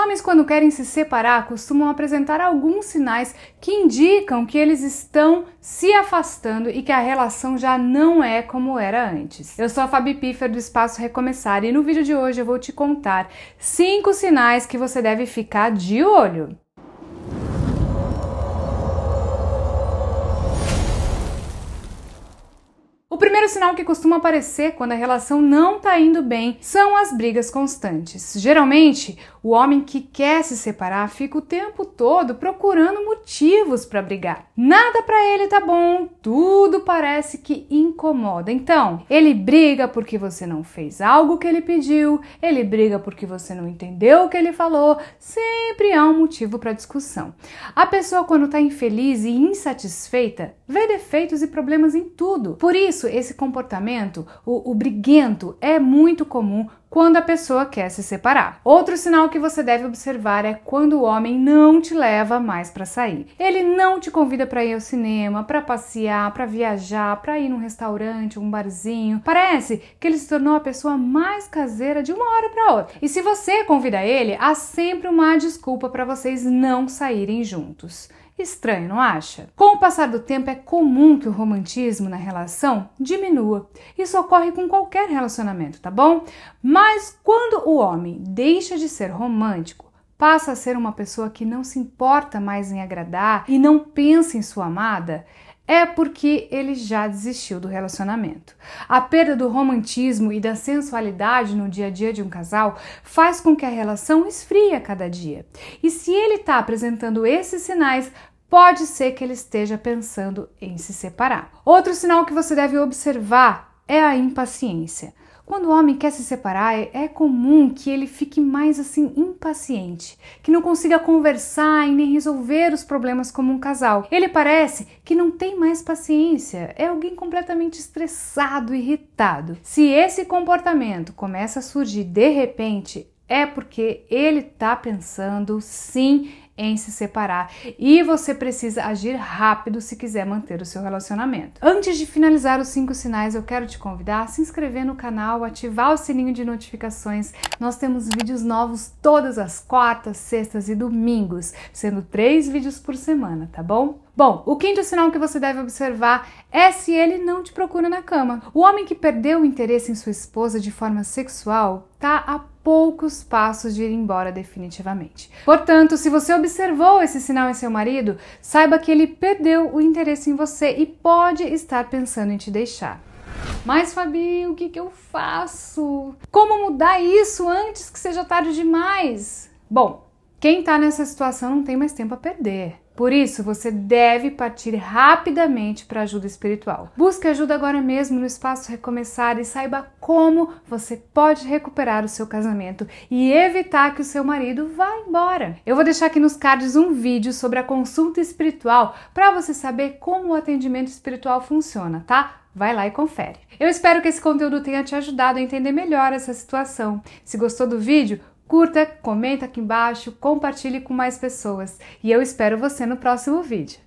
homens, quando querem se separar, costumam apresentar alguns sinais que indicam que eles estão se afastando e que a relação já não é como era antes. Eu sou a Fabi Piffer do Espaço Recomeçar e no vídeo de hoje eu vou te contar cinco sinais que você deve ficar de olho. Primeiro sinal que costuma aparecer quando a relação não está indo bem são as brigas constantes. Geralmente, o homem que quer se separar fica o tempo todo procurando motivos para brigar. Nada para ele tá bom, tudo parece que incomoda. Então, ele briga porque você não fez algo que ele pediu, ele briga porque você não entendeu o que ele falou, sempre há um motivo para discussão. A pessoa quando está infeliz e insatisfeita, vê defeitos e problemas em tudo. Por isso, esse comportamento, o, o briguento, é muito comum quando a pessoa quer se separar. Outro sinal que você deve observar é quando o homem não te leva mais para sair. Ele não te convida para ir ao cinema, para passear, para viajar, para ir num restaurante, um barzinho. Parece que ele se tornou a pessoa mais caseira de uma hora para outra. E se você convida ele, há sempre uma desculpa para vocês não saírem juntos. Estranho, não acha? Com o passar do tempo, é comum que o romantismo na relação diminua. Isso ocorre com qualquer relacionamento, tá bom? Mas quando o homem deixa de ser romântico, passa a ser uma pessoa que não se importa mais em agradar e não pensa em sua amada, é porque ele já desistiu do relacionamento. A perda do romantismo e da sensualidade no dia a dia de um casal faz com que a relação esfrie a cada dia. E se ele está apresentando esses sinais, pode ser que ele esteja pensando em se separar. Outro sinal que você deve observar é a impaciência. Quando o homem quer se separar, é comum que ele fique mais assim impaciente, que não consiga conversar e nem resolver os problemas como um casal. Ele parece que não tem mais paciência, é alguém completamente estressado, irritado. Se esse comportamento começa a surgir de repente, é porque ele está pensando sim em se separar e você precisa agir rápido se quiser manter o seu relacionamento. Antes de finalizar os cinco sinais, eu quero te convidar a se inscrever no canal, ativar o sininho de notificações. Nós temos vídeos novos todas as quartas, sextas e domingos, sendo três vídeos por semana, tá bom? Bom, o quinto sinal que você deve observar é se ele não te procura na cama. O homem que perdeu o interesse em sua esposa de forma sexual tá a poucos passos de ir embora definitivamente. Portanto, se você observou esse sinal em seu marido, saiba que ele perdeu o interesse em você e pode estar pensando em te deixar. Mas Fabi, o que, que eu faço? Como mudar isso antes que seja tarde demais? Bom, quem está nessa situação não tem mais tempo a perder. Por isso, você deve partir rapidamente para ajuda espiritual. Busque ajuda agora mesmo no espaço Recomeçar e saiba como você pode recuperar o seu casamento e evitar que o seu marido vá embora. Eu vou deixar aqui nos cards um vídeo sobre a consulta espiritual para você saber como o atendimento espiritual funciona, tá? Vai lá e confere. Eu espero que esse conteúdo tenha te ajudado a entender melhor essa situação. Se gostou do vídeo, Curta, comenta aqui embaixo, compartilhe com mais pessoas e eu espero você no próximo vídeo.